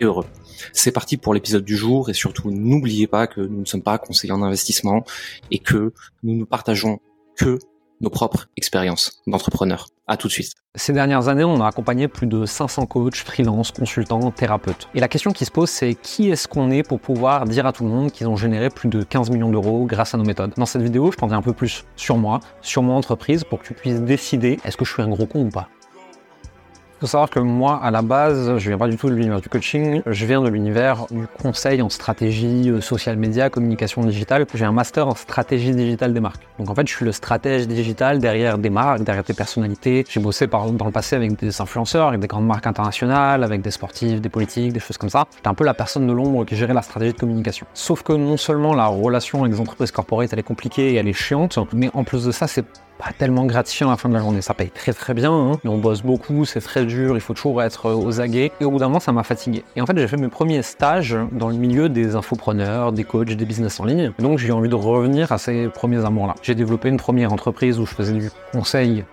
et heureux. C'est parti pour l'épisode du jour et surtout n'oubliez pas que nous ne sommes pas conseillers en investissement et que nous ne partageons que nos propres expériences d'entrepreneurs. À tout de suite. Ces dernières années, on a accompagné plus de 500 coachs, freelance, consultants, thérapeutes. Et la question qui se pose, c'est qui est-ce qu'on est pour pouvoir dire à tout le monde qu'ils ont généré plus de 15 millions d'euros grâce à nos méthodes? Dans cette vidéo, je t'en dis un peu plus sur moi, sur mon entreprise, pour que tu puisses décider est-ce que je suis un gros con ou pas? Faut savoir que moi, à la base, je viens pas du tout de l'univers du coaching, je viens de l'univers du conseil en stratégie euh, social média, communication digitale. J'ai un master en stratégie digitale des marques. Donc en fait, je suis le stratège digital derrière des marques, derrière des personnalités. J'ai bossé par, dans le passé avec des influenceurs, avec des grandes marques internationales, avec des sportifs, des politiques, des choses comme ça. J'étais un peu la personne de l'ombre qui gérait la stratégie de communication. Sauf que non seulement la relation avec les entreprises corporate, elle est compliquée et elle est chiante, mais en plus de ça, c'est pas tellement gratifiant à la fin de la journée. Ça paye très très bien, hein. mais on bosse beaucoup, c'est très dur, il faut toujours être euh, aux aguets. Et au bout d'un moment, ça m'a fatigué. Et en fait, j'ai fait mes premiers stages dans le milieu des infopreneurs, des coachs, des business en ligne. donc, j'ai envie de revenir à ces premiers amours-là. J'ai développé une première entreprise où je faisais du conseil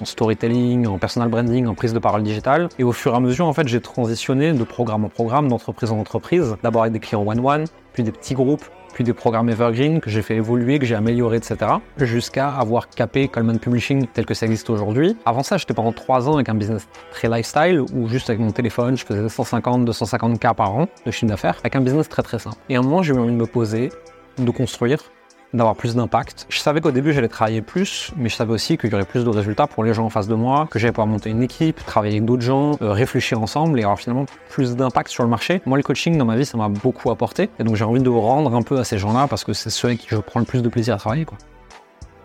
en storytelling, en personal branding, en prise de parole digitale. Et au fur et à mesure, en fait, j'ai transitionné de programme en programme, d'entreprise en entreprise, d'abord avec des clients one-one, puis des petits groupes, puis des programmes evergreen que j'ai fait évoluer, que j'ai amélioré, etc. Jusqu'à avoir capé Coleman Publishing tel que ça existe aujourd'hui. Avant ça, j'étais pendant trois ans avec un business très lifestyle où juste avec mon téléphone, je faisais 150, 250 k par an de chiffre d'affaires avec un business très très simple. Et à un moment, j'ai eu envie de me poser, de construire d'avoir plus d'impact. Je savais qu'au début j'allais travailler plus, mais je savais aussi qu'il y aurait plus de résultats pour les gens en face de moi, que j'allais pouvoir monter une équipe, travailler avec d'autres gens, euh, réfléchir ensemble et avoir finalement plus d'impact sur le marché. Moi le coaching dans ma vie ça m'a beaucoup apporté et donc j'ai envie de rendre un peu à ces gens-là parce que c'est ceux avec qui je prends le plus de plaisir à travailler.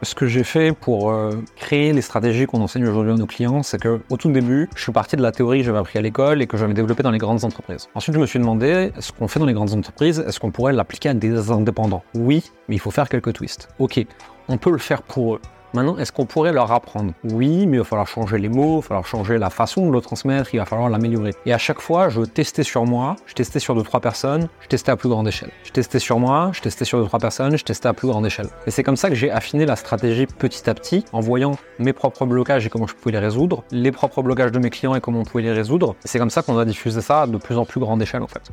Ce que j'ai fait pour euh, créer les stratégies qu'on enseigne aujourd'hui à nos clients, c'est que au tout début, je suis parti de la théorie que j'avais appris à l'école et que j'avais développée dans les grandes entreprises. Ensuite, je me suis demandé, ce qu'on fait dans les grandes entreprises, est-ce qu'on pourrait l'appliquer à des indépendants? Oui, mais il faut faire quelques twists. Ok, on peut le faire pour eux. Maintenant, est-ce qu'on pourrait leur apprendre Oui, mais il va falloir changer les mots, il va falloir changer la façon de le transmettre, il va falloir l'améliorer. Et à chaque fois, je testais sur moi, je testais sur deux trois personnes, je testais à plus grande échelle. Je testais sur moi, je testais sur deux trois personnes, je testais à plus grande échelle. Et c'est comme ça que j'ai affiné la stratégie petit à petit, en voyant mes propres blocages et comment je pouvais les résoudre, les propres blocages de mes clients et comment on pouvait les résoudre. Et c'est comme ça qu'on a diffusé ça de plus en plus grande échelle en fait.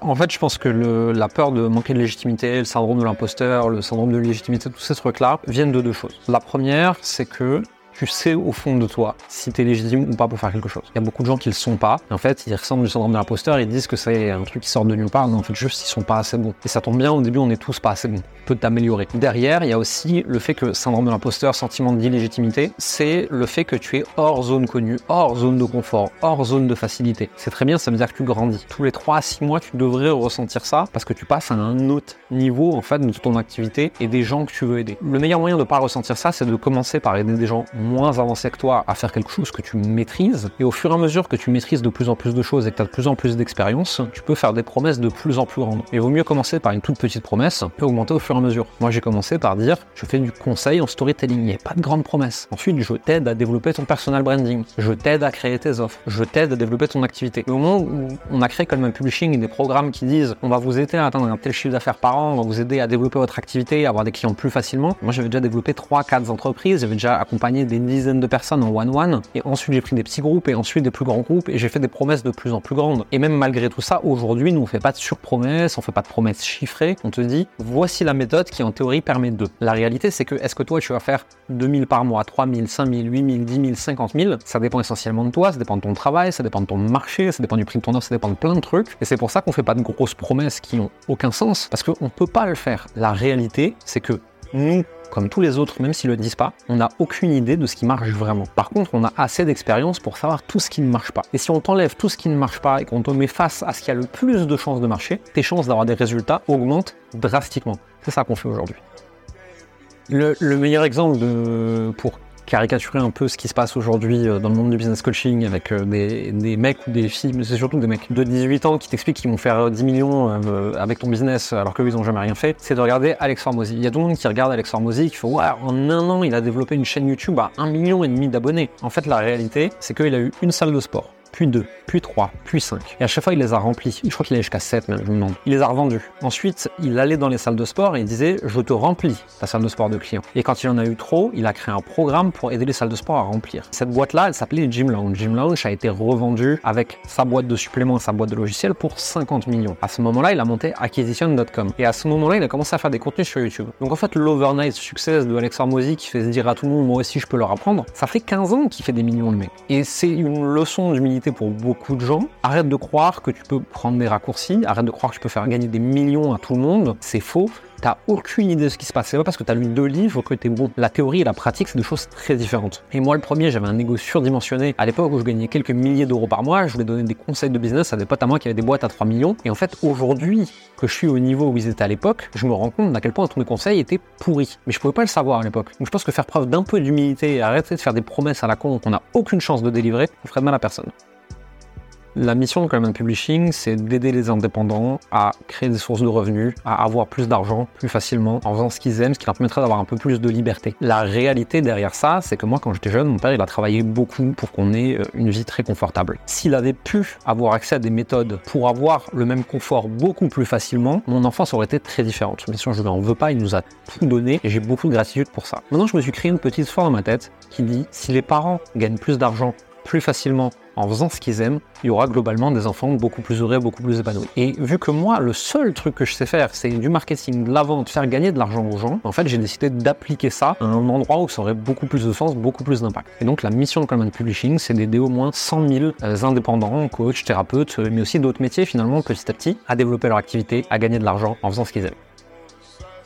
En fait, je pense que la peur de manquer de légitimité, le syndrome de l'imposteur, le syndrome de légitimité, tous ces trucs-là viennent de deux choses. La première, c'est que tu sais au fond de toi si tu es légitime ou pas pour faire quelque chose. Il y a beaucoup de gens qui le sont pas. En fait, ils ressemblent du syndrome de l'imposteur, ils disent que c'est un truc qui sort de nulle part, mais en fait, juste ils sont pas assez bons. Et ça tombe bien, au début, on est tous pas assez bons. Peut t'améliorer. Derrière, il y a aussi le fait que syndrome de l'imposteur, sentiment d'illégitimité, c'est le fait que tu es hors zone connue, hors zone de confort, hors zone de facilité. C'est très bien, ça veut dire que tu grandis. Tous les 3 à 6 mois, tu devrais ressentir ça parce que tu passes à un autre niveau en fait de ton activité et des gens que tu veux aider. Le meilleur moyen de pas ressentir ça, c'est de commencer par aider des gens moins avancé que toi à faire quelque chose que tu maîtrises. Et au fur et à mesure que tu maîtrises de plus en plus de choses et que tu as de plus en plus d'expérience, tu peux faire des promesses de plus en plus grandes. Et il vaut mieux commencer par une toute petite promesse, peut augmenter au fur et à mesure. Moi, j'ai commencé par dire, je fais du conseil en storytelling, il n'y a pas de grande promesse. Ensuite, je t'aide à développer ton personal branding, je t'aide à créer tes offres, je t'aide à développer ton activité. au moment où on a créé Coleman Publishing et des programmes qui disent, on va vous aider à atteindre un tel chiffre d'affaires par an, on va vous aider à développer votre activité, à avoir des clients plus facilement. Moi, j'avais déjà développé 3-4 entreprises, j'avais déjà accompagné des dizaines de personnes en one-one, et ensuite j'ai pris des petits groupes, et ensuite des plus grands groupes, et j'ai fait des promesses de plus en plus grandes. Et même malgré tout ça, aujourd'hui, nous on fait pas de surpromesses, on fait pas de promesses chiffrées, on te dit, voici la méthode qui en théorie permet de. La réalité, c'est que est-ce que toi tu vas faire 2000 par mois, 3000, 5000, 8000, 10 000, 50 000 Ça dépend essentiellement de toi, ça dépend de ton travail, ça dépend de ton marché, ça dépend du prix de ton offre, ça dépend de plein de trucs. Et c'est pour ça qu'on fait pas de grosses promesses qui n'ont aucun sens, parce qu'on peut pas le faire. La réalité, c'est que nous, comme tous les autres, même s'ils le disent pas, on n'a aucune idée de ce qui marche vraiment. Par contre, on a assez d'expérience pour savoir tout ce qui ne marche pas. Et si on t'enlève tout ce qui ne marche pas et qu'on te met face à ce qui a le plus de chances de marcher, tes chances d'avoir des résultats augmentent drastiquement. C'est ça qu'on fait aujourd'hui. Le, meilleur exemple de, pour caricaturer un peu ce qui se passe aujourd'hui euh, dans le monde du business coaching avec euh, des, des mecs ou des filles, mais c'est surtout des mecs de 18 ans qui t'expliquent qu'ils vont faire 10 millions avec ton business alors qu'eux ils ont jamais rien fait, c'est de regarder Alex Hormozy. Il y a tout le monde qui regarde Alex Hormozy qui fait ouais, en un an il a développé une chaîne YouTube à 1 million et demi d'abonnés. En fait la réalité c'est qu'il a eu une salle de sport puis 2, puis 3, puis 5. Et à chaque fois, il les a remplis. Je crois qu'il allait jusqu'à 7 même, je me demande. Il les a revendus. Ensuite, il allait dans les salles de sport et il disait Je te remplis ta salle de sport de clients. Et quand il en a eu trop, il a créé un programme pour aider les salles de sport à remplir. Cette boîte-là, elle s'appelait Gym Lounge. Gym Lounge a été revendue avec sa boîte de suppléments et sa boîte de logiciels pour 50 millions. À ce moment-là, il a monté acquisition.com. Et à ce moment-là, il a commencé à faire des contenus sur YouTube. Donc en fait, l'overnight success de Alex Hormozy qui fait se dire à tout le monde Moi aussi, je peux leur apprendre, ça fait 15 ans qu'il fait des millions de mecs. Et c'est une leçon d'humilité pour beaucoup de gens. Arrête de croire que tu peux prendre des raccourcis, arrête de croire que tu peux faire gagner des millions à tout le monde. C'est faux. T'as aucune idée de ce qui se passe. C'est pas parce que t'as lu deux livres que t'es bon. La théorie et la pratique, c'est deux choses très différentes. Et moi, le premier, j'avais un ego surdimensionné. À l'époque où je gagnais quelques milliers d'euros par mois, je voulais donner des conseils de business à des potes à moi qui avaient des boîtes à 3 millions. Et en fait, aujourd'hui, que je suis au niveau où ils étaient à l'époque, je me rends compte à quel point tous mes conseils étaient pourris. Mais je pouvais pas le savoir à l'époque. Donc je pense que faire preuve d'un peu d'humilité et arrêter de faire des promesses à la con qu'on n'a aucune chance de délivrer, ferait de mal à personne. La mission de Coleman Publishing, c'est d'aider les indépendants à créer des sources de revenus, à avoir plus d'argent plus facilement en faisant ce qu'ils aiment, ce qui leur permettrait d'avoir un peu plus de liberté. La réalité derrière ça, c'est que moi, quand j'étais jeune, mon père, il a travaillé beaucoup pour qu'on ait euh, une vie très confortable. S'il avait pu avoir accès à des méthodes pour avoir le même confort beaucoup plus facilement, mon enfance aurait été très différente. Bien sûr, je lui en veux pas, il nous a tout donné et j'ai beaucoup de gratitude pour ça. Maintenant, je me suis créé une petite histoire dans ma tête qui dit si les parents gagnent plus d'argent plus facilement en faisant ce qu'ils aiment, il y aura globalement des enfants beaucoup plus heureux, beaucoup plus épanouis. Et vu que moi, le seul truc que je sais faire, c'est du marketing, de la vente, faire gagner de l'argent aux gens, en fait, j'ai décidé d'appliquer ça à un endroit où ça aurait beaucoup plus de sens, beaucoup plus d'impact. Et donc, la mission de Coleman Publishing, c'est d'aider au moins 100 000 euh, indépendants, coachs, thérapeutes, euh, mais aussi d'autres métiers, finalement, petit à petit, à développer leur activité, à gagner de l'argent en faisant ce qu'ils aiment.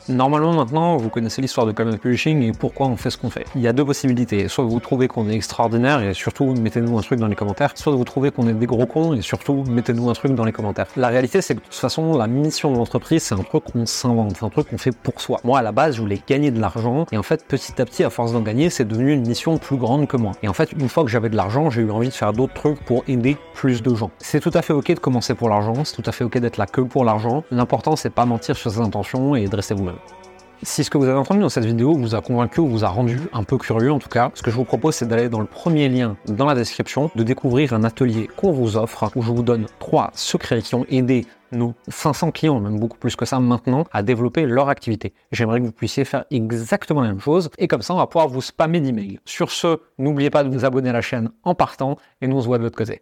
Normalement maintenant, vous connaissez l'histoire de Common Publishing et pourquoi on fait ce qu'on fait. Il y a deux possibilités. Soit vous trouvez qu'on est extraordinaire et surtout mettez-nous un truc dans les commentaires. Soit vous trouvez qu'on est des gros cons et surtout mettez-nous un truc dans les commentaires. La réalité c'est que de toute façon, la mission de l'entreprise c'est un truc qu'on s'invente, c'est un truc qu'on fait pour soi. Moi à la base, je voulais gagner de l'argent et en fait petit à petit, à force d'en gagner, c'est devenu une mission plus grande que moi. Et en fait, une fois que j'avais de l'argent, j'ai eu envie de faire d'autres trucs pour aider plus de gens. C'est tout à fait ok de commencer pour l'argent, c'est tout à fait ok d'être là que pour l'argent. L'important c'est pas mentir sur ses intentions et dresser vous-même. Si ce que vous avez entendu dans cette vidéo vous a convaincu ou vous a rendu un peu curieux en tout cas, ce que je vous propose c'est d'aller dans le premier lien dans la description, de découvrir un atelier qu'on vous offre où je vous donne trois secrets qui ont aidé nos 500 clients, même beaucoup plus que ça maintenant, à développer leur activité. J'aimerais que vous puissiez faire exactement la même chose et comme ça on va pouvoir vous spammer d'emails. Sur ce, n'oubliez pas de vous abonner à la chaîne en partant et nous on se voit de l'autre côté.